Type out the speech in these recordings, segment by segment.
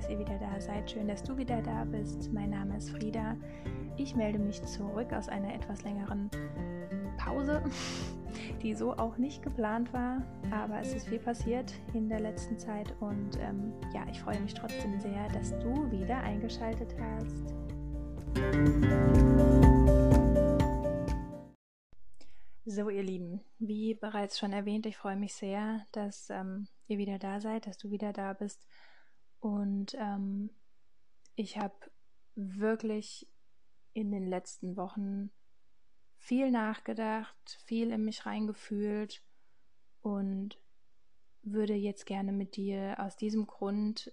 dass ihr wieder da seid. Schön, dass du wieder da bist. Mein Name ist Frieda. Ich melde mich zurück aus einer etwas längeren Pause, die so auch nicht geplant war. Aber es ist viel passiert in der letzten Zeit und ähm, ja, ich freue mich trotzdem sehr, dass du wieder eingeschaltet hast. So, ihr Lieben, wie bereits schon erwähnt, ich freue mich sehr, dass ähm, ihr wieder da seid, dass du wieder da bist. Und ähm, ich habe wirklich in den letzten Wochen viel nachgedacht, viel in mich reingefühlt und würde jetzt gerne mit dir aus diesem Grund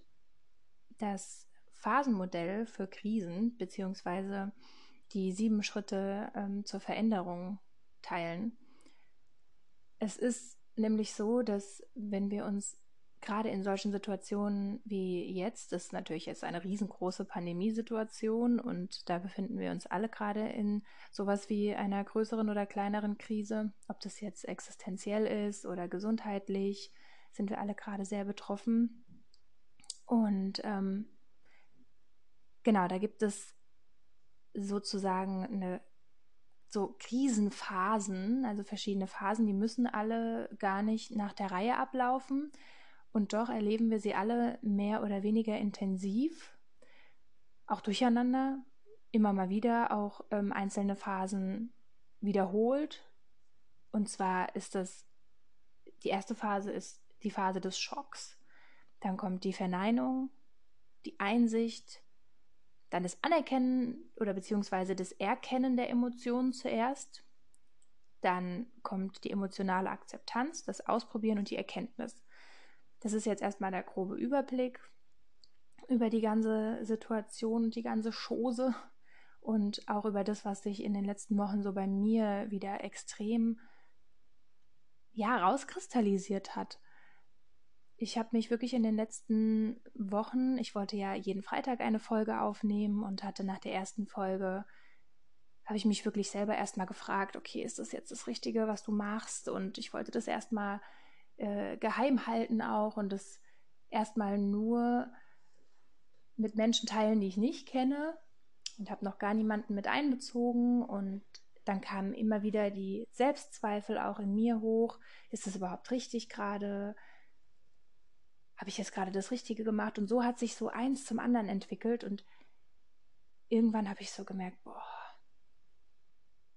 das Phasenmodell für Krisen beziehungsweise die sieben Schritte ähm, zur Veränderung teilen. Es ist nämlich so, dass wenn wir uns gerade in solchen Situationen wie jetzt, das ist natürlich jetzt eine riesengroße Pandemiesituation und da befinden wir uns alle gerade in sowas wie einer größeren oder kleineren Krise, ob das jetzt existenziell ist oder gesundheitlich, sind wir alle gerade sehr betroffen. Und ähm, genau, da gibt es sozusagen eine so Krisenphasen, also verschiedene Phasen, die müssen alle gar nicht nach der Reihe ablaufen. Und doch erleben wir sie alle mehr oder weniger intensiv, auch durcheinander, immer mal wieder, auch ähm, einzelne Phasen wiederholt. Und zwar ist das, die erste Phase ist die Phase des Schocks, dann kommt die Verneinung, die Einsicht, dann das Anerkennen oder beziehungsweise das Erkennen der Emotionen zuerst. Dann kommt die emotionale Akzeptanz, das Ausprobieren und die Erkenntnis. Das ist jetzt erstmal der grobe Überblick über die ganze Situation, die ganze Chose und auch über das, was sich in den letzten Wochen so bei mir wieder extrem ja rauskristallisiert hat ich habe mich wirklich in den letzten Wochen, ich wollte ja jeden Freitag eine Folge aufnehmen und hatte nach der ersten Folge, habe ich mich wirklich selber erstmal gefragt, okay, ist das jetzt das Richtige, was du machst? Und ich wollte das erstmal äh, geheim halten auch und das erstmal nur mit Menschen teilen, die ich nicht kenne und habe noch gar niemanden mit einbezogen und dann kamen immer wieder die Selbstzweifel auch in mir hoch. Ist das überhaupt richtig gerade? habe ich jetzt gerade das Richtige gemacht? Und so hat sich so eins zum anderen entwickelt und irgendwann habe ich so gemerkt, boah,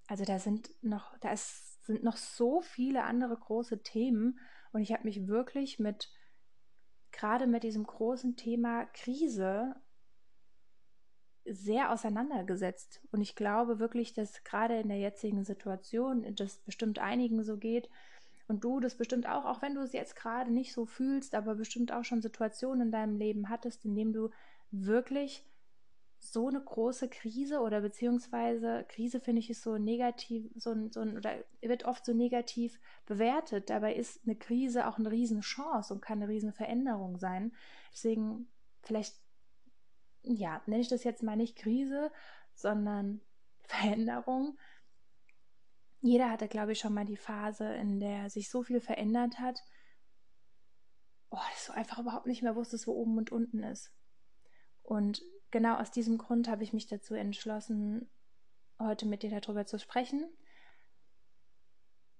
also da sind noch, da ist, sind noch so viele andere große Themen und ich habe mich wirklich mit, gerade mit diesem großen Thema Krise sehr auseinandergesetzt. Und ich glaube wirklich, dass gerade in der jetzigen Situation, das bestimmt einigen so geht, und du das bestimmt auch, auch wenn du es jetzt gerade nicht so fühlst, aber bestimmt auch schon Situationen in deinem Leben hattest, in denen du wirklich so eine große Krise oder beziehungsweise Krise finde ich ist so negativ, so so oder wird oft so negativ bewertet. Dabei ist eine Krise auch eine Riesenchance und kann eine Riesenveränderung sein. Deswegen vielleicht, ja, nenne ich das jetzt mal nicht Krise, sondern Veränderung jeder hatte, glaube ich, schon mal die Phase, in der sich so viel verändert hat, oh, dass du einfach überhaupt nicht mehr wusstest, wo oben und unten ist. Und genau aus diesem Grund habe ich mich dazu entschlossen, heute mit dir darüber zu sprechen.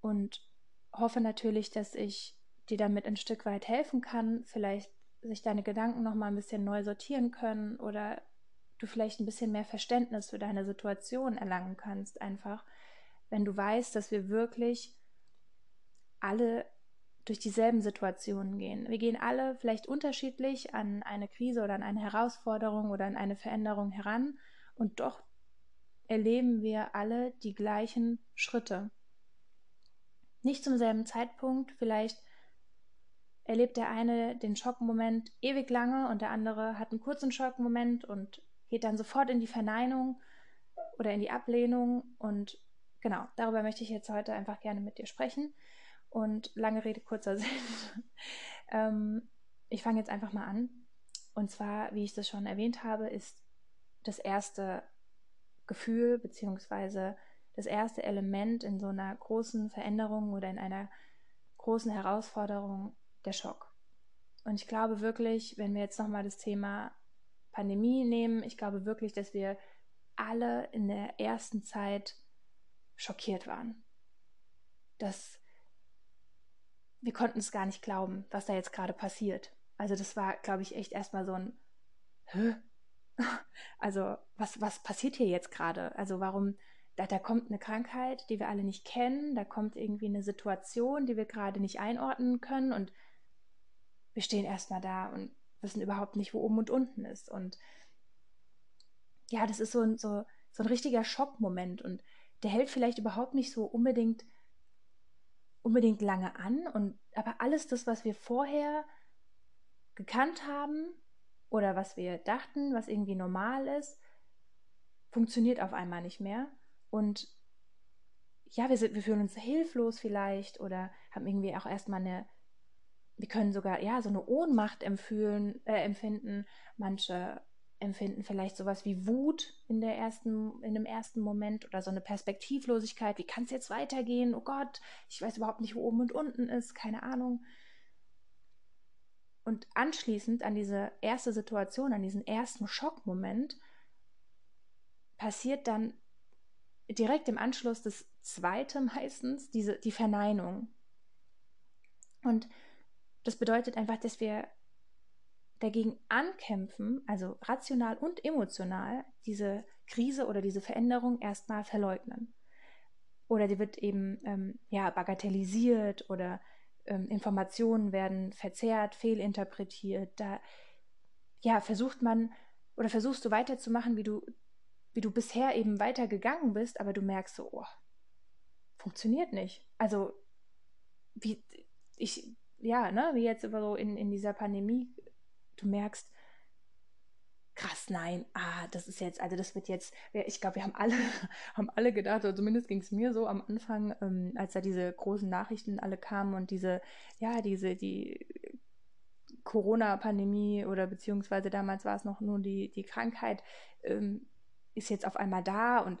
Und hoffe natürlich, dass ich dir damit ein Stück weit helfen kann, vielleicht sich deine Gedanken noch mal ein bisschen neu sortieren können oder du vielleicht ein bisschen mehr Verständnis für deine Situation erlangen kannst, einfach. Wenn du weißt, dass wir wirklich alle durch dieselben Situationen gehen. Wir gehen alle vielleicht unterschiedlich an eine Krise oder an eine Herausforderung oder an eine Veränderung heran und doch erleben wir alle die gleichen Schritte. Nicht zum selben Zeitpunkt, vielleicht erlebt der eine den Schockmoment ewig lange und der andere hat einen kurzen Schockmoment und geht dann sofort in die Verneinung oder in die Ablehnung und genau, darüber möchte ich jetzt heute einfach gerne mit dir sprechen. Und lange Rede, kurzer Sinn. ähm, ich fange jetzt einfach mal an. Und zwar, wie ich das schon erwähnt habe, ist das erste Gefühl beziehungsweise das erste Element in so einer großen Veränderung oder in einer großen Herausforderung der Schock. Und ich glaube wirklich, wenn wir jetzt nochmal das Thema Pandemie nehmen, ich glaube wirklich, dass wir alle in der ersten Zeit schockiert waren. Dass wir konnten es gar nicht glauben, was da jetzt gerade passiert. Also das war, glaube ich, echt erstmal so ein Hä? Also, was, was passiert hier jetzt gerade? Also, warum, da, da kommt eine Krankheit, die wir alle nicht kennen, da kommt irgendwie eine Situation, die wir gerade nicht einordnen können und wir stehen erstmal da und wissen überhaupt nicht, wo oben und unten ist. Und ja, das ist so ein, so, so ein richtiger Schockmoment und der hält vielleicht überhaupt nicht so unbedingt unbedingt lange an und aber alles das, was wir vorher gekannt haben oder was wir dachten, was irgendwie normal ist, funktioniert auf einmal nicht mehr und ja, wir, sind, wir fühlen uns hilflos vielleicht oder haben irgendwie auch erstmal eine, wir können sogar ja so eine Ohnmacht empfühlen, äh, empfinden. Manche empfinden vielleicht sowas wie Wut in der ersten, in dem ersten Moment oder so eine Perspektivlosigkeit. Wie kann es jetzt weitergehen? Oh Gott, ich weiß überhaupt nicht, wo oben und unten ist, keine Ahnung. Und anschließend an diese erste Situation, an diesen ersten Schockmoment, passiert dann direkt im Anschluss das zweite meistens diese, die Verneinung. Und das bedeutet einfach, dass wir dagegen ankämpfen, also rational und emotional, diese Krise oder diese Veränderung erstmal verleugnen. Oder die wird eben ähm, ja, bagatellisiert oder ähm, Informationen werden verzerrt, fehlinterpretiert. Da ja, versucht man oder versuchst du weiterzumachen, wie du, wie du bisher eben weitergegangen bist, aber du merkst so, oh, funktioniert nicht. Also, wie ich, ja, ne, wie jetzt so in, in dieser Pandemie du merkst, krass, nein, ah, das ist jetzt, also das wird jetzt, ich glaube, wir haben alle, haben alle gedacht, oder zumindest ging es mir so am Anfang, ähm, als da diese großen Nachrichten alle kamen und diese, ja, diese, die Corona-Pandemie oder beziehungsweise damals war es noch nur die, die Krankheit, ähm, ist jetzt auf einmal da und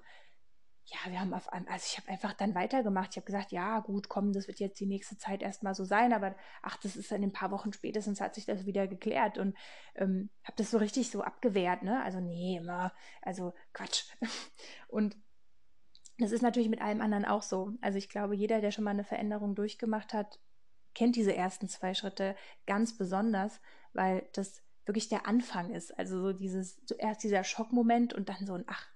ja, wir haben auf einmal, also ich habe einfach dann weitergemacht. Ich habe gesagt, ja, gut, komm, das wird jetzt die nächste Zeit erstmal so sein, aber ach, das ist in ein paar Wochen spätestens hat sich das wieder geklärt und ähm, habe das so richtig so abgewehrt, ne? Also, nee, immer, also Quatsch. Und das ist natürlich mit allem anderen auch so. Also ich glaube, jeder, der schon mal eine Veränderung durchgemacht hat, kennt diese ersten zwei Schritte ganz besonders, weil das wirklich der Anfang ist. Also so dieses, zuerst dieser Schockmoment und dann so ein, ach,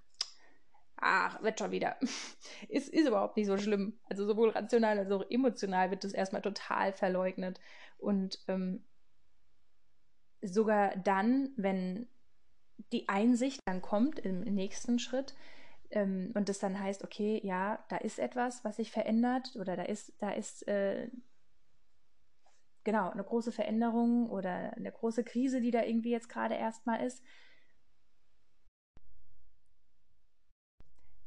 ach, wird schon wieder. ist, ist überhaupt nicht so schlimm. Also sowohl rational als auch emotional wird das erstmal total verleugnet. Und ähm, sogar dann, wenn die Einsicht dann kommt im nächsten Schritt ähm, und das dann heißt, okay, ja, da ist etwas, was sich verändert oder da ist, da ist äh, genau eine große Veränderung oder eine große Krise, die da irgendwie jetzt gerade erstmal ist,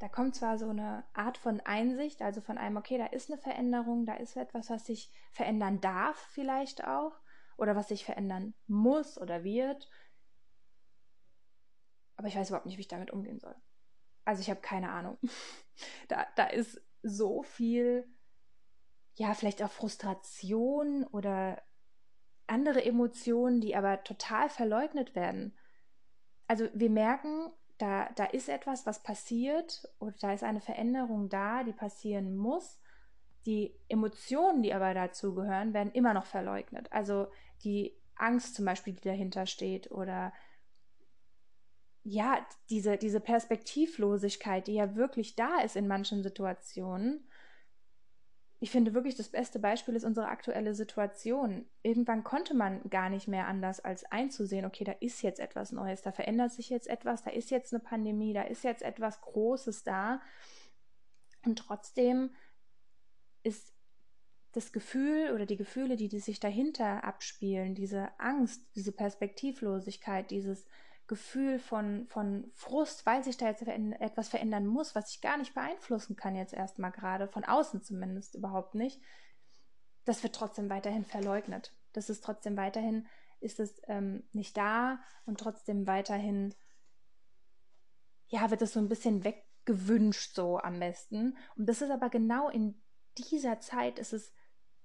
da kommt zwar so eine Art von Einsicht, also von einem, okay, da ist eine Veränderung, da ist etwas, was sich verändern darf vielleicht auch oder was sich verändern muss oder wird. Aber ich weiß überhaupt nicht, wie ich damit umgehen soll. Also ich habe keine Ahnung. da, da ist so viel, ja, vielleicht auch Frustration oder andere Emotionen, die aber total verleugnet werden. Also wir merken, da, da ist etwas, was passiert oder da ist eine Veränderung da, die passieren muss. Die Emotionen, die aber dazu gehören, werden immer noch verleugnet. Also die Angst zum Beispiel, die dahinter steht oder ja, diese, diese Perspektivlosigkeit, die ja wirklich da ist in manchen Situationen, ich finde wirklich, das beste Beispiel ist unsere aktuelle Situation. Irgendwann konnte man gar nicht mehr anders als einzusehen, okay, da ist jetzt etwas Neues, da verändert sich jetzt etwas, da ist jetzt eine Pandemie, da ist jetzt etwas Großes da. Und trotzdem ist das Gefühl oder die Gefühle, die, die sich dahinter abspielen, diese Angst, diese Perspektivlosigkeit, dieses Gefühl von, von Frust, weil sich da jetzt etwas verändern muss, was ich gar nicht beeinflussen kann jetzt erstmal gerade, von außen zumindest überhaupt nicht, das wird trotzdem weiterhin verleugnet. Das ist trotzdem weiterhin, ist es ähm, nicht da und trotzdem weiterhin, ja, wird es so ein bisschen weggewünscht so am besten. Und das ist aber genau in dieser Zeit ist es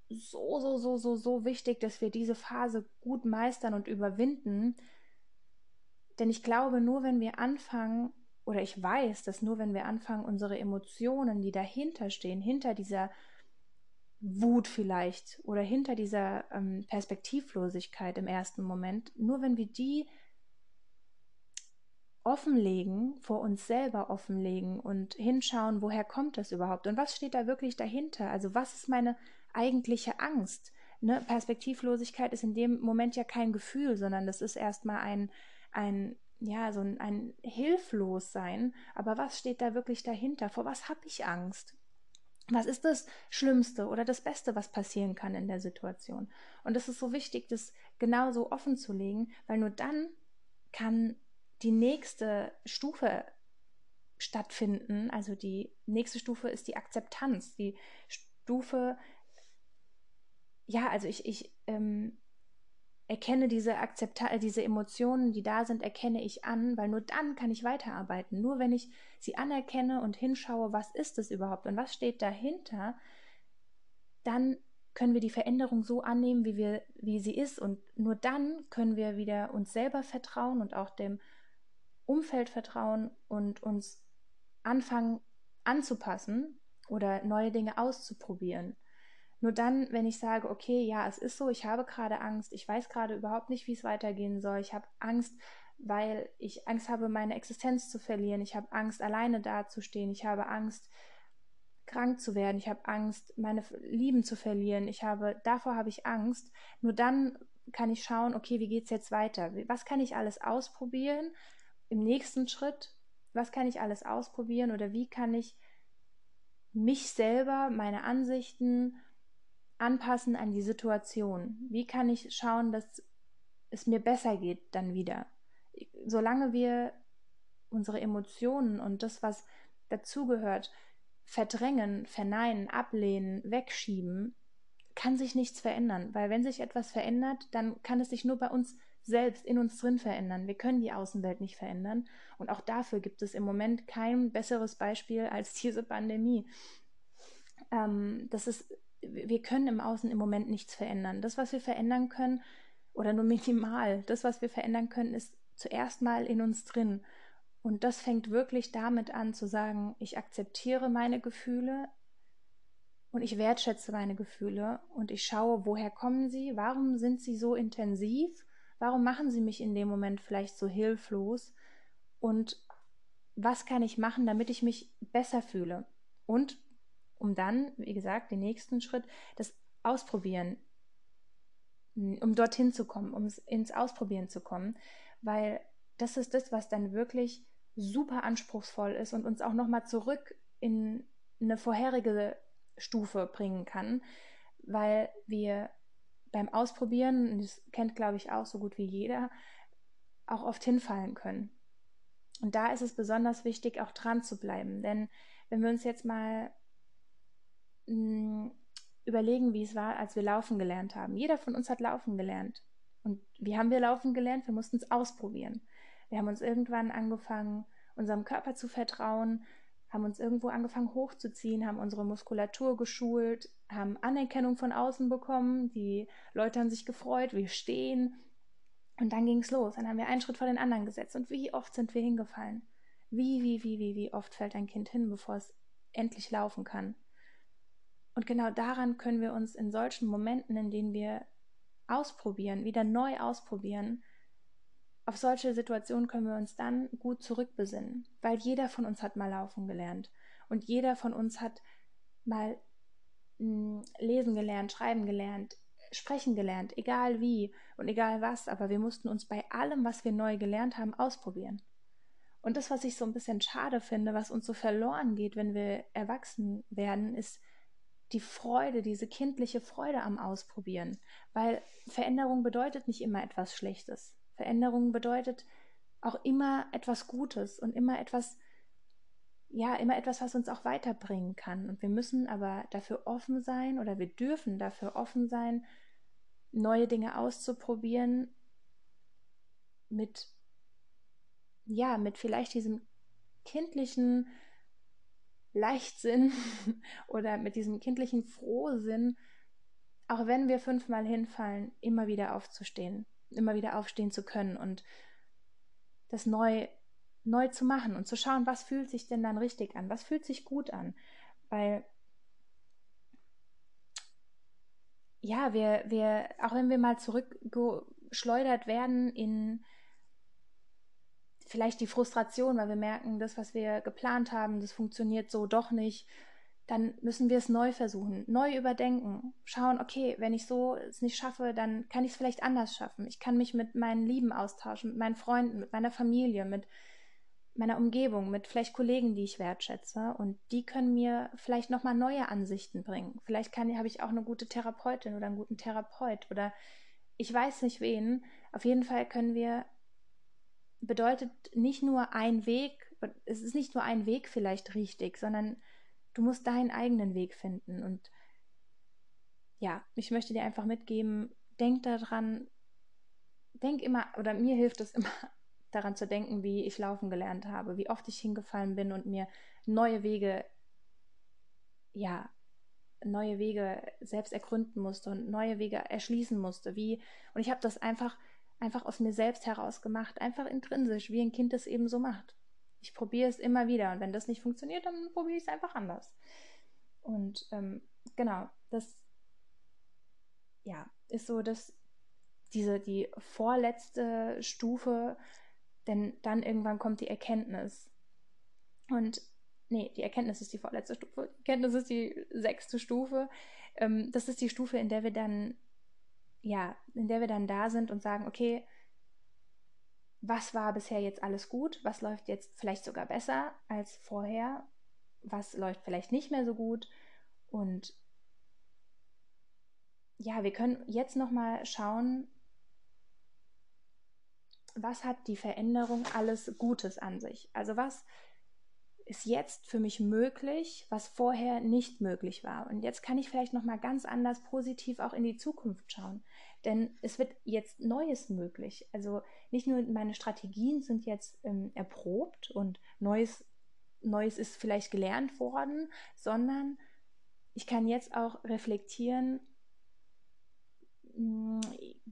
so, so, so, so, so wichtig, dass wir diese Phase gut meistern und überwinden, Denn ich glaube, nur wenn wir anfangen, oder ich weiß, dass nur wenn wir anfangen, unsere Emotionen, die dahinter stehen, hinter dieser Wut vielleicht oder hinter dieser ähm, Perspektivlosigkeit im ersten Moment, nur wenn wir die offenlegen, vor uns selber offenlegen und hinschauen, woher kommt das überhaupt und was steht da wirklich dahinter? Also was ist meine eigentliche Angst? Ne? Perspektivlosigkeit ist in dem Moment ja kein Gefühl, sondern das ist erstmal ein, ein ja, so ein, ein Hilflossein. Aber was steht da wirklich dahinter? Vor was habe ich Angst? Was ist das Schlimmste oder das Beste, was passieren kann in der Situation? Und es ist so wichtig, das genauso offen zu legen, weil nur dann kann die nächste Stufe stattfinden. Also die nächste Stufe ist die Akzeptanz. Die Stufe, ja, also ich, ich ähm, erkenne diese Akzeptanz, diese Emotionen, die da sind, erkenne ich an, weil nur dann kann ich weiterarbeiten. Nur wenn ich sie anerkenne und hinschaue, was ist es überhaupt und was steht dahinter, dann können wir die Veränderung so annehmen, wie wir, wie sie ist. Und nur dann können wir wieder uns selber vertrauen und auch dem Umfeld vertrauen und uns anfangen anzupassen oder neue Dinge auszuprobieren. Nur dann, wenn ich sage, okay, ja, es ist so, ich habe gerade Angst, ich weiß gerade überhaupt nicht, wie es weitergehen soll, ich habe Angst, weil ich Angst habe, meine Existenz zu verlieren, ich habe Angst, alleine dazustehen, ich habe Angst, krank zu werden, ich habe Angst, meine Lieben zu verlieren, ich habe, davor habe ich Angst. Nur dann kann ich schauen, okay, wie geht es jetzt weiter? Was kann ich alles ausprobieren, im nächsten Schritt, was kann ich alles ausprobieren oder wie kann ich mich selber, meine Ansichten anpassen an die Situation? Wie kann ich schauen, dass es mir besser geht dann wieder? Solange wir unsere Emotionen und das, was dazugehört, verdrängen, verneinen, ablehnen, wegschieben, kann sich nichts verändern. Weil wenn sich etwas verändert, dann kann es sich nur bei uns selbst in uns drin verändern. Wir können die Außenwelt nicht verändern. Und auch dafür gibt es im Moment kein besseres Beispiel als diese Pandemie. Ähm, das ist, wir können im Außen im Moment nichts verändern. Das, was wir verändern können, oder nur minimal, das, was wir verändern können, ist zuerst mal in uns drin. Und das fängt wirklich damit an zu sagen, ich akzeptiere meine Gefühle und ich wertschätze meine Gefühle und ich schaue, woher kommen sie, warum sind sie so intensiv Warum machen sie mich in dem Moment vielleicht so hilflos? Und was kann ich machen, damit ich mich besser fühle? Und um dann, wie gesagt, den nächsten Schritt, das Ausprobieren, um dorthin zu kommen, um ins Ausprobieren zu kommen, weil das ist das, was dann wirklich super anspruchsvoll ist und uns auch nochmal zurück in eine vorherige Stufe bringen kann, weil wir beim Ausprobieren, das kennt glaube ich auch so gut wie jeder, auch oft hinfallen können. Und da ist es besonders wichtig, auch dran zu bleiben. Denn wenn wir uns jetzt mal überlegen, wie es war, als wir laufen gelernt haben. Jeder von uns hat laufen gelernt. Und wie haben wir laufen gelernt? Wir mussten es ausprobieren. Wir haben uns irgendwann angefangen, unserem Körper zu vertrauen, haben uns irgendwo angefangen hochzuziehen, haben unsere Muskulatur geschult, haben Anerkennung von außen bekommen, die Leute haben sich gefreut, wir stehen. Und dann ging es los. Dann haben wir einen Schritt vor den anderen gesetzt. Und wie oft sind wir hingefallen? Wie, wie, wie, wie, wie oft fällt ein Kind hin, bevor es endlich laufen kann? Und genau daran können wir uns in solchen Momenten, in denen wir ausprobieren, wieder neu ausprobieren, auf solche Situationen können wir uns dann gut zurückbesinnen, weil jeder von uns hat mal laufen gelernt und jeder von uns hat mal hm, lesen gelernt, schreiben gelernt, sprechen gelernt, egal wie und egal was, aber wir mussten uns bei allem, was wir neu gelernt haben, ausprobieren. Und das, was ich so ein bisschen schade finde, was uns so verloren geht, wenn wir erwachsen werden, ist die Freude, diese kindliche Freude am Ausprobieren. Weil Veränderung bedeutet nicht immer etwas Schlechtes. Veränderung bedeutet auch immer etwas Gutes und immer etwas, ja, immer etwas, was uns auch weiterbringen kann. Und wir müssen aber dafür offen sein oder wir dürfen dafür offen sein, neue Dinge auszuprobieren mit, ja, mit vielleicht diesem kindlichen Leichtsinn oder mit diesem kindlichen Frohsinn, auch wenn wir fünfmal hinfallen, immer wieder aufzustehen immer wieder aufstehen zu können. Und das neu, neu zu machen und zu schauen, was fühlt sich denn dann richtig an, was fühlt sich gut an. Weil, ja, wir, wir, auch wenn wir mal zurückgeschleudert werden in vielleicht die Frustration, weil wir merken, das, was wir geplant haben, das funktioniert so doch nicht, dann müssen wir es neu versuchen, neu überdenken, schauen, okay, wenn ich so es nicht schaffe, dann kann ich es vielleicht anders schaffen. Ich kann mich mit meinen Lieben austauschen, mit meinen Freunden, mit meiner Familie, mit meiner Umgebung, mit vielleicht Kollegen, die ich wertschätze und die können mir vielleicht nochmal neue Ansichten bringen. Vielleicht kann, habe ich auch eine gute Therapeutin oder einen guten Therapeut oder ich weiß nicht wen. Auf jeden Fall können wir bedeutet nicht nur ein Weg, es ist nicht nur ein Weg vielleicht richtig, sondern du musst deinen eigenen Weg finden. Und ja, ich möchte dir einfach mitgeben, denk daran, denk immer, oder mir hilft es immer, daran zu denken, wie ich laufen gelernt habe, wie oft ich hingefallen bin und mir neue Wege, ja, neue Wege selbst ergründen musste und neue Wege erschließen musste, wie, und ich habe das einfach einfach aus mir selbst heraus gemacht, einfach intrinsisch, wie ein Kind es eben so macht. Ich probiere es immer wieder und wenn das nicht funktioniert, dann probiere ich es einfach anders. Und ähm, genau, das ja, ist so, dass diese die vorletzte Stufe, denn dann irgendwann kommt die Erkenntnis. Und nee, die Erkenntnis ist die vorletzte Stufe. Die Erkenntnis ist die sechste Stufe. Ähm, das ist die Stufe, in der wir dann ja, in der wir dann da sind und sagen, okay, was war bisher jetzt alles gut? Was läuft jetzt vielleicht sogar besser als vorher? Was läuft vielleicht nicht mehr so gut? Und ja, wir können jetzt noch mal schauen, was hat die Veränderung alles Gutes an sich? Also was ist jetzt für mich möglich, was vorher nicht möglich war. Und jetzt kann ich vielleicht noch mal ganz anders positiv auch in die Zukunft schauen, denn es wird jetzt Neues möglich. Also nicht nur meine Strategien sind jetzt ähm, erprobt und Neues Neues ist vielleicht gelernt worden, sondern ich kann jetzt auch reflektieren, hm,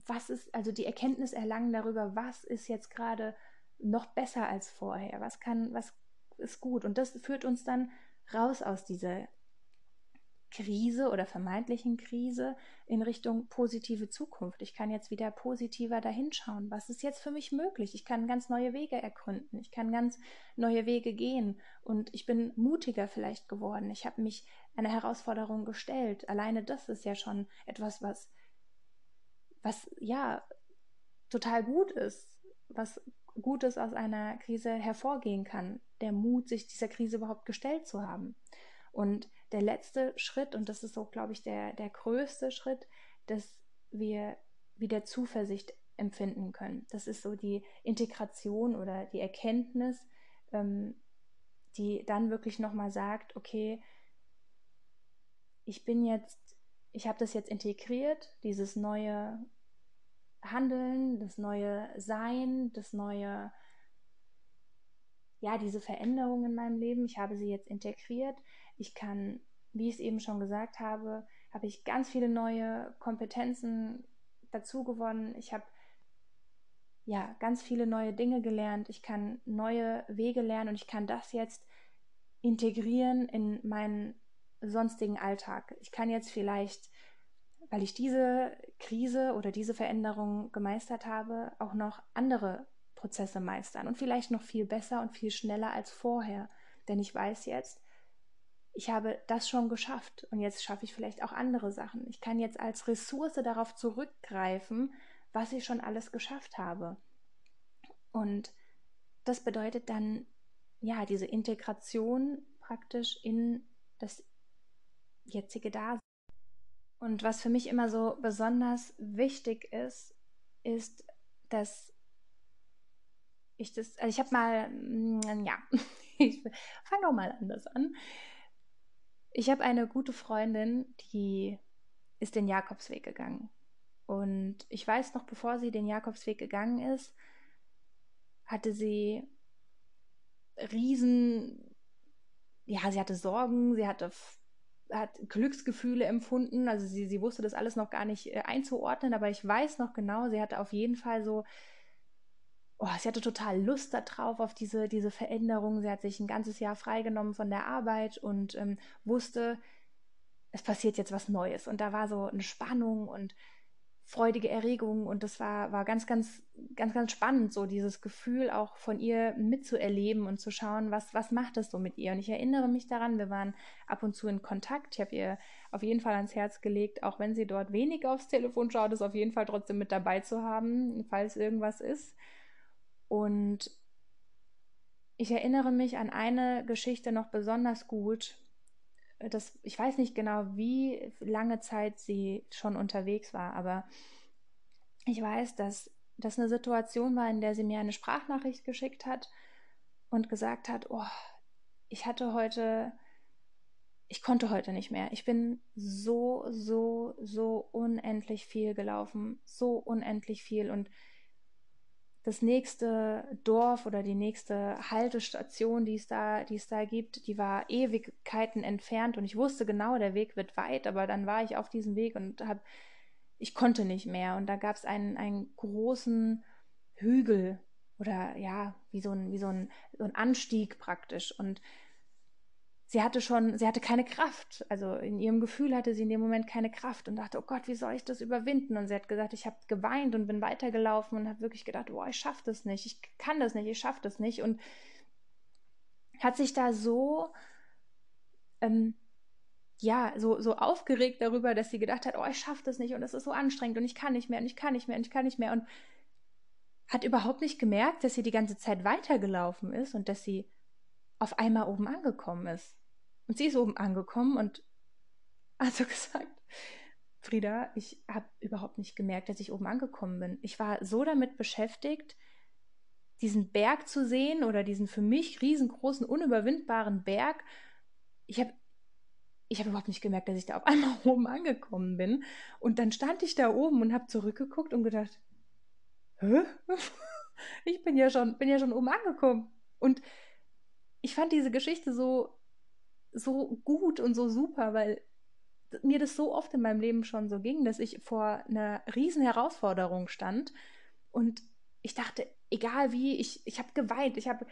was ist also die Erkenntnis erlangen darüber, was ist jetzt gerade noch besser als vorher, was kann was ist gut. Und das führt uns dann raus aus dieser Krise oder vermeintlichen Krise in Richtung positive Zukunft. Ich kann jetzt wieder positiver dahinschauen. Was ist jetzt für mich möglich? Ich kann ganz neue Wege ergründen. Ich kann ganz neue Wege gehen. Und ich bin mutiger vielleicht geworden. Ich habe mich einer Herausforderung gestellt. Alleine das ist ja schon etwas, was, was ja total gut ist, was Gutes aus einer Krise hervorgehen kann. Der Mut, sich dieser Krise überhaupt gestellt zu haben. Und der letzte Schritt, und das ist so, glaube ich, der, der größte Schritt, dass wir wieder Zuversicht empfinden können. Das ist so die Integration oder die Erkenntnis, ähm, die dann wirklich nochmal sagt, okay, ich bin jetzt, ich habe das jetzt integriert, dieses neue Handeln, das neue Sein, das neue, ja, diese Veränderung in meinem Leben. Ich habe sie jetzt integriert. Ich kann, wie ich es eben schon gesagt habe, habe ich ganz viele neue Kompetenzen dazu gewonnen. Ich habe ja ganz viele neue Dinge gelernt. Ich kann neue Wege lernen und ich kann das jetzt integrieren in meinen sonstigen Alltag. Ich kann jetzt vielleicht weil ich diese Krise oder diese Veränderung gemeistert habe, auch noch andere Prozesse meistern und vielleicht noch viel besser und viel schneller als vorher. Denn ich weiß jetzt, ich habe das schon geschafft und jetzt schaffe ich vielleicht auch andere Sachen. Ich kann jetzt als Ressource darauf zurückgreifen, was ich schon alles geschafft habe. Und das bedeutet dann, ja, diese Integration praktisch in das jetzige Dasein. Und was für mich immer so besonders wichtig ist, ist, dass ich das, also ich habe mal, mm, ja, ich fange doch mal anders an. Ich habe eine gute Freundin, die ist den Jakobsweg gegangen. Und ich weiß noch, bevor sie den Jakobsweg gegangen ist, hatte sie riesen, ja, sie hatte Sorgen, sie hatte hat Glücksgefühle empfunden. Also sie, sie wusste das alles noch gar nicht äh, einzuordnen, aber ich weiß noch genau, sie hatte auf jeden Fall so oh, sie hatte total Lust darauf, auf diese, diese Veränderung. Sie hat sich ein ganzes Jahr freigenommen von der Arbeit und ähm, wusste, es passiert jetzt was Neues. Und da war so eine Spannung und freudige Erregung und das war, war ganz, ganz, ganz, ganz spannend, so dieses Gefühl auch von ihr mitzuerleben und zu schauen, was, was macht es so mit ihr. Und ich erinnere mich daran, wir waren ab und zu in Kontakt. Ich habe ihr auf jeden Fall ans Herz gelegt, auch wenn sie dort wenig aufs Telefon schaut, es auf jeden Fall trotzdem mit dabei zu haben, falls irgendwas ist. Und ich erinnere mich an eine Geschichte noch besonders gut. Das, ich weiß nicht genau, wie lange Zeit sie schon unterwegs war, aber ich weiß, dass das eine Situation war, in der sie mir eine Sprachnachricht geschickt hat und gesagt hat, oh, ich hatte heute, ich konnte heute nicht mehr. Ich bin so, so, so unendlich viel gelaufen, so unendlich viel und das nächste Dorf oder die nächste Haltestation, die es da, die es da gibt, die war Ewigkeiten entfernt und ich wusste genau, der Weg wird weit, aber dann war ich auf diesem Weg und habe, ich konnte nicht mehr. Und da gab es einen, einen großen Hügel oder ja, wie so ein, wie so ein, so ein Anstieg praktisch. Und sie hatte schon, sie hatte keine Kraft. Also in ihrem Gefühl hatte sie in dem Moment keine Kraft und dachte, oh Gott, wie soll ich das überwinden? Und sie hat gesagt, ich habe geweint und bin weitergelaufen und habe wirklich gedacht, oh, ich schaffe das nicht, ich kann das nicht, ich schaffe das nicht. Und hat sich da so, ähm, ja, so, so aufgeregt darüber, dass sie gedacht hat, oh, ich schaffe das nicht und es ist so anstrengend und ich kann nicht mehr und ich kann nicht mehr und ich kann nicht mehr und hat überhaupt nicht gemerkt, dass sie die ganze Zeit weitergelaufen ist und dass sie auf einmal oben angekommen ist. Und sie ist oben angekommen und hat so gesagt, Frieda, ich habe überhaupt nicht gemerkt, dass ich oben angekommen bin. Ich war so damit beschäftigt, diesen Berg zu sehen oder diesen für mich riesengroßen, unüberwindbaren Berg. Ich habe ich hab überhaupt nicht gemerkt, dass ich da auf einmal oben angekommen bin. Und dann stand ich da oben und habe zurückgeguckt und gedacht, hä? Ich bin ja schon, bin ja schon oben angekommen. Und ich fand diese Geschichte so, so gut und so super, weil mir das so oft in meinem Leben schon so ging, dass ich vor einer riesen Herausforderung stand und ich dachte, egal wie, ich, ich habe geweint, ich habe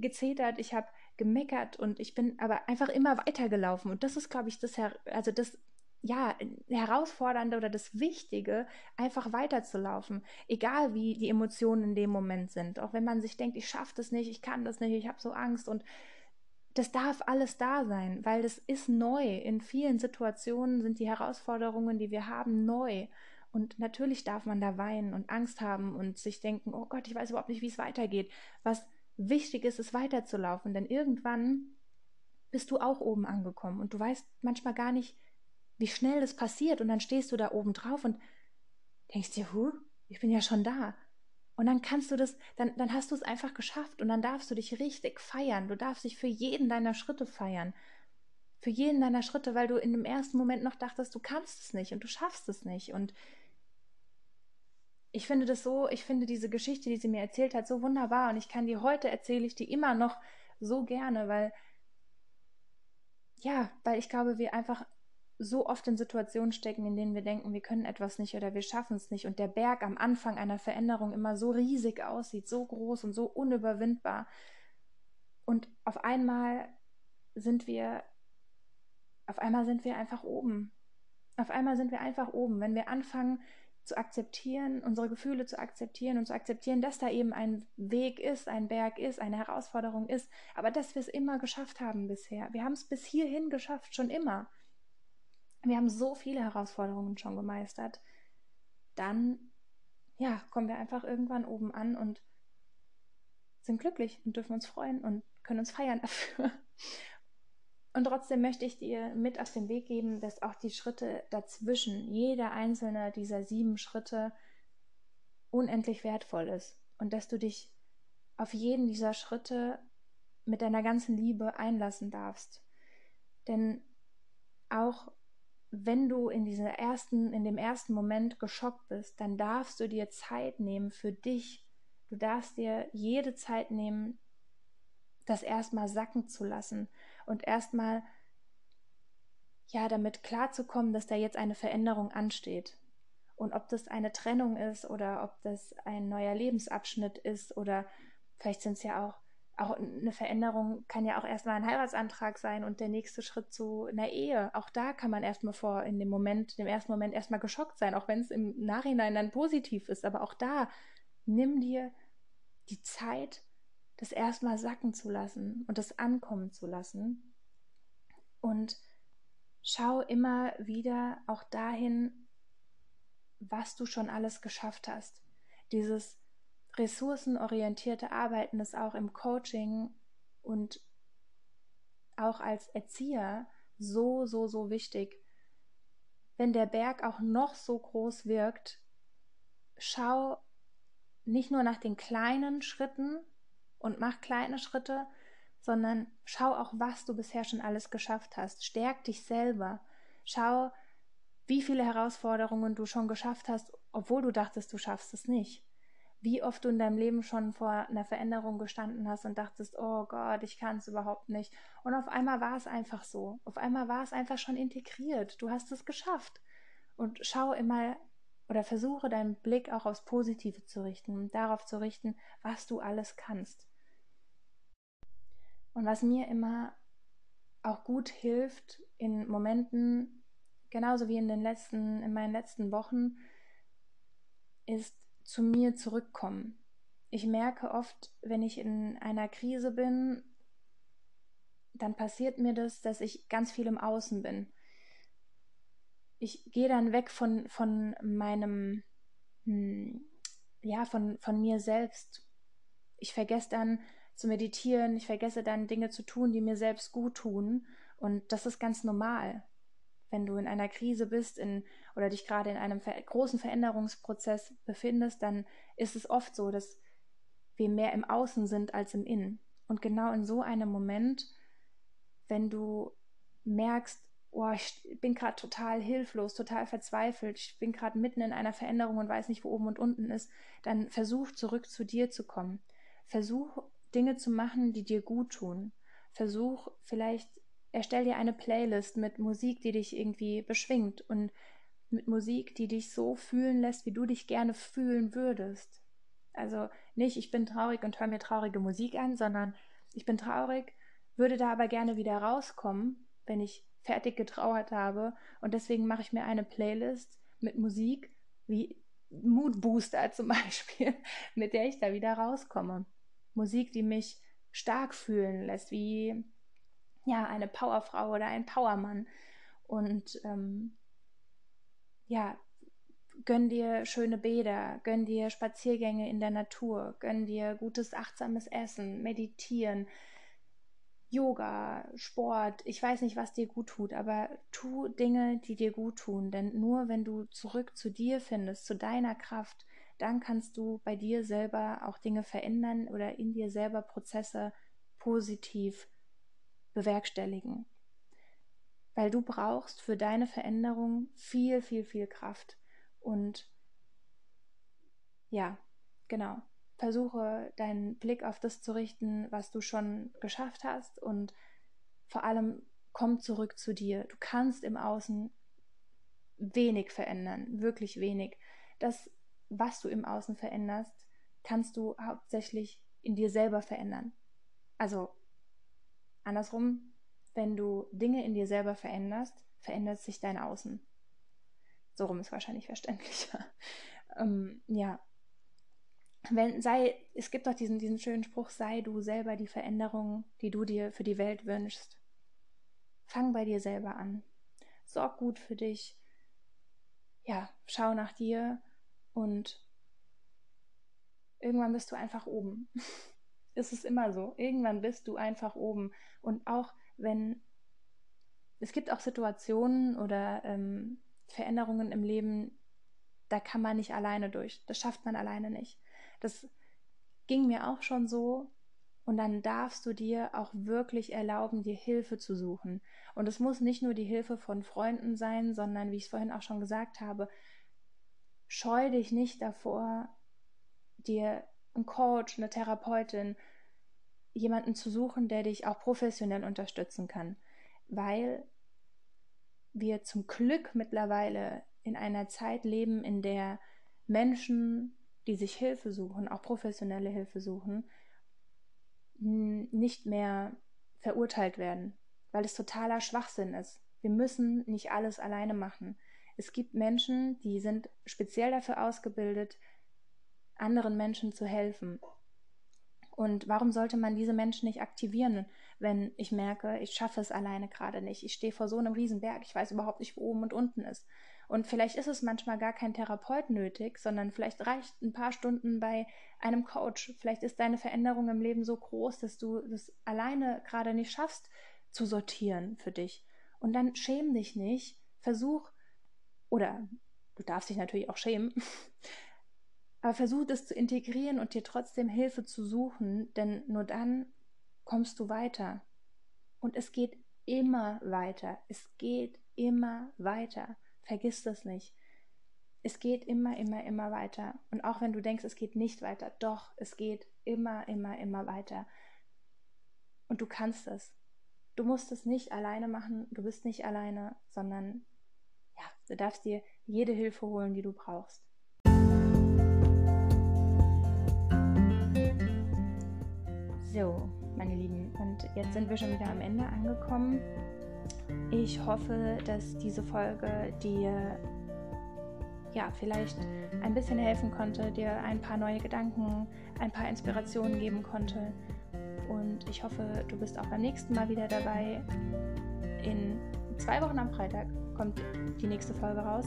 gezetert, ich habe gemeckert und ich bin aber einfach immer weitergelaufen. Und das ist, glaube ich, das, also das, ja, Herausfordernde oder das Wichtige, einfach weiterzulaufen. Egal wie die Emotionen in dem Moment sind. Auch wenn man sich denkt, ich schaffe das nicht, ich kann das nicht, ich habe so Angst und das darf alles da sein, weil das ist neu. In vielen Situationen sind die Herausforderungen, die wir haben, neu. Und natürlich darf man da weinen und Angst haben und sich denken, oh Gott, ich weiß überhaupt nicht, wie es weitergeht. Was wichtig ist, ist weiterzulaufen, denn irgendwann bist du auch oben angekommen und du weißt manchmal gar nicht, wie schnell das passiert und dann stehst du da oben drauf und denkst dir, huh, ich bin ja schon da. Und dann kannst du das, dann, dann hast du es einfach geschafft und dann darfst du dich richtig feiern. Du darfst dich für jeden deiner Schritte feiern. Für jeden deiner Schritte, weil du in dem ersten Moment noch dachtest, du kannst es nicht und du schaffst es nicht. Und ich finde das so, ich finde diese Geschichte, die sie mir erzählt hat, so wunderbar. Und ich kann die heute erzähle ich die immer noch so gerne, weil, ja, weil ich glaube, wir einfach so oft in Situationen stecken, in denen wir denken, wir können etwas nicht oder wir schaffen es nicht und der Berg am Anfang einer Veränderung immer so riesig aussieht, so groß und so unüberwindbar. Und auf einmal sind wir, auf einmal sind wir einfach oben. Auf einmal sind wir einfach oben. Wenn wir anfangen zu akzeptieren, unsere Gefühle zu akzeptieren und zu akzeptieren, dass da eben ein Weg ist, ein Berg ist, eine Herausforderung ist, aber dass wir es immer geschafft haben bisher. Wir haben es bis hierhin geschafft, schon immer wir haben so viele Herausforderungen schon gemeistert, dann ja, kommen wir einfach irgendwann oben an und sind glücklich und dürfen uns freuen und können uns feiern dafür. Und trotzdem möchte ich dir mit auf den Weg geben, dass auch die Schritte dazwischen, jeder einzelne dieser sieben Schritte, unendlich wertvoll ist und dass du dich auf jeden dieser Schritte mit deiner ganzen Liebe einlassen darfst. Denn auch wenn du in dieser ersten, in dem ersten Moment geschockt bist, dann darfst du dir Zeit nehmen für dich. Du darfst dir jede Zeit nehmen, das erstmal sacken zu lassen und erstmal ja damit klarzukommen, dass da jetzt eine Veränderung ansteht. Und ob das eine Trennung ist oder ob das ein neuer Lebensabschnitt ist oder vielleicht sind es ja auch, auch eine Veränderung kann ja auch erstmal ein Heiratsantrag sein und der nächste Schritt zu einer Ehe. Auch da kann man erstmal vor, in dem Moment, dem ersten Moment erstmal geschockt sein, auch wenn es im Nachhinein dann positiv ist. Aber auch da nimm dir die Zeit, das erstmal sacken zu lassen und das ankommen zu lassen. Und schau immer wieder auch dahin, was du schon alles geschafft hast. Dieses ressourcenorientierte Arbeiten ist auch im Coaching und auch als Erzieher so, so, so wichtig. Wenn der Berg auch noch so groß wirkt, schau nicht nur nach den kleinen Schritten und mach kleine Schritte, sondern schau auch, was du bisher schon alles geschafft hast. Stärk dich selber. Schau, wie viele Herausforderungen du schon geschafft hast, obwohl du dachtest, du schaffst es nicht. Wie oft du in deinem Leben schon vor einer Veränderung gestanden hast und dachtest, oh Gott, ich kann es überhaupt nicht. Und auf einmal war es einfach so. Auf einmal war es einfach schon integriert. Du hast es geschafft. Und schau immer oder versuche deinen Blick auch aufs Positive zu richten, darauf zu richten, was du alles kannst. Und was mir immer auch gut hilft in Momenten, genauso wie in den letzten, in meinen letzten Wochen, ist zu mir zurückkommen. Ich merke oft, wenn ich in einer Krise bin, dann passiert mir das, dass ich ganz viel im Außen bin ich gehe dann weg von, von meinem, hm, ja, von, von mir selbst. Ich vergesse dann zu meditieren, ich vergesse dann Dinge zu tun, die mir selbst gut tun. Und das ist ganz normal. Wenn du in einer Krise bist in, oder dich gerade in einem ver großen Veränderungsprozess befindest, dann ist es oft so, dass wir mehr im Außen sind als im Innen. Und genau in so einem Moment, wenn du merkst, oh, ich bin gerade total hilflos, total verzweifelt, ich bin gerade mitten in einer Veränderung und weiß nicht, wo oben und unten ist, dann versuch zurück zu dir zu kommen. Versuch Dinge zu machen, die dir gut tun. Versuch vielleicht, erstell dir eine Playlist mit Musik, die dich irgendwie beschwingt und mit Musik, die dich so fühlen lässt, wie du dich gerne fühlen würdest. Also nicht, ich bin traurig und höre mir traurige Musik an, sondern ich bin traurig, würde da aber gerne wieder rauskommen, wenn ich fertig getrauert habe. Und deswegen mache ich mir eine Playlist mit Musik, wie Mood Booster zum Beispiel, mit der ich da wieder rauskomme. Musik, die mich stark fühlen lässt, wie ja, eine Powerfrau oder ein Powermann. Und ähm, ja, gönn dir schöne Bäder, gönn dir Spaziergänge in der Natur, gönn dir gutes, achtsames Essen, meditieren, Yoga, Sport, ich weiß nicht, was dir gut tut, aber tu Dinge, die dir gut tun. Denn nur wenn du zurück zu dir findest, zu deiner Kraft, dann kannst du bei dir selber auch Dinge verändern oder in dir selber Prozesse positiv bewerkstelligen. Weil du brauchst für deine Veränderung viel, viel, viel Kraft. Und ja, genau versuche deinen Blick auf das zu richten, was du schon geschafft hast und vor allem komm zurück zu dir. Du kannst im Außen wenig verändern, wirklich wenig. Das, was du im Außen veränderst, kannst du hauptsächlich in dir selber verändern. Also andersrum, wenn du Dinge in dir selber veränderst, verändert sich dein Außen. So rum ist wahrscheinlich verständlicher. ähm, ja, wenn, sei, es gibt doch diesen, diesen schönen Spruch, sei du selber die Veränderung, die du dir für die Welt wünschst. Fang bei dir selber an. Sorg gut für dich. Ja, schau nach dir und irgendwann bist du einfach oben. es ist immer so. Irgendwann bist du einfach oben. Und auch wenn es gibt auch Situationen oder ähm, Veränderungen im Leben, da kann man nicht alleine durch. Das schafft man alleine nicht. Das ging mir auch schon so. Und dann darfst du dir auch wirklich erlauben, dir Hilfe zu suchen. Und es muss nicht nur die Hilfe von Freunden sein, sondern, wie ich es vorhin auch schon gesagt habe, scheu dich nicht davor, dir einen Coach, eine Therapeutin, jemanden zu suchen, der dich auch professionell unterstützen kann. Weil wir zum Glück mittlerweile in einer Zeit leben, in der Menschen, die sich Hilfe suchen, auch professionelle Hilfe suchen, nicht mehr verurteilt werden, weil es totaler Schwachsinn ist. Wir müssen nicht alles alleine machen. Es gibt Menschen, die sind speziell dafür ausgebildet, anderen Menschen zu helfen. Und warum sollte man diese Menschen nicht aktivieren, wenn ich merke, ich schaffe es alleine gerade nicht. Ich stehe vor so einem Riesenberg, ich weiß überhaupt nicht, wo oben und unten ist. Und vielleicht ist es manchmal gar kein Therapeut nötig, sondern vielleicht reicht ein paar Stunden bei einem Coach. Vielleicht ist deine Veränderung im Leben so groß, dass du das alleine gerade nicht schaffst zu sortieren für dich. Und dann schäm dich nicht, versuch, oder du darfst dich natürlich auch schämen, aber versuch das zu integrieren und dir trotzdem Hilfe zu suchen, denn nur dann kommst du weiter. Und es geht immer weiter. Es geht immer weiter. Vergiss das nicht. Es geht immer, immer, immer weiter. Und auch wenn du denkst, es geht nicht weiter, doch, es geht immer, immer, immer weiter. Und du kannst es. Du musst es nicht alleine machen, du bist nicht alleine, sondern ja, du darfst dir jede Hilfe holen, die du brauchst. So, meine Lieben, und jetzt sind wir schon wieder am Ende angekommen. Ich hoffe, dass diese Folge dir ja, vielleicht ein bisschen helfen konnte, dir ein paar neue Gedanken, ein paar Inspirationen geben konnte. Und ich hoffe, du bist auch beim nächsten Mal wieder dabei. In zwei Wochen am Freitag kommt die nächste Folge raus.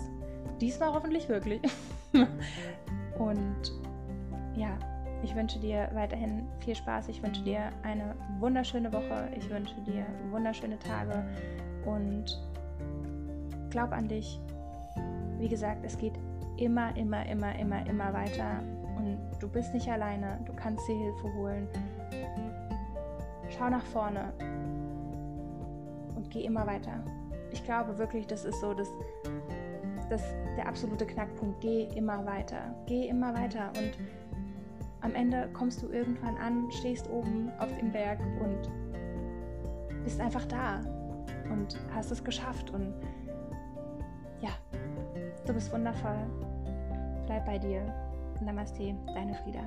Diesmal hoffentlich wirklich. Und ja, ich wünsche dir weiterhin viel Spaß. Ich wünsche dir eine wunderschöne Woche. Ich wünsche dir wunderschöne Tage und glaub an dich. Wie gesagt, es geht immer, immer, immer, immer, immer weiter und du bist nicht alleine. Du kannst dir Hilfe holen. Schau nach vorne und geh immer weiter. Ich glaube wirklich, das ist so das, das, der absolute Knackpunkt. Geh immer weiter. Geh immer weiter und am Ende kommst du irgendwann an, stehst oben auf dem Berg und bist einfach da und hast es geschafft. Und ja, du bist wundervoll. Bleib bei dir. Namaste, deine Frieda.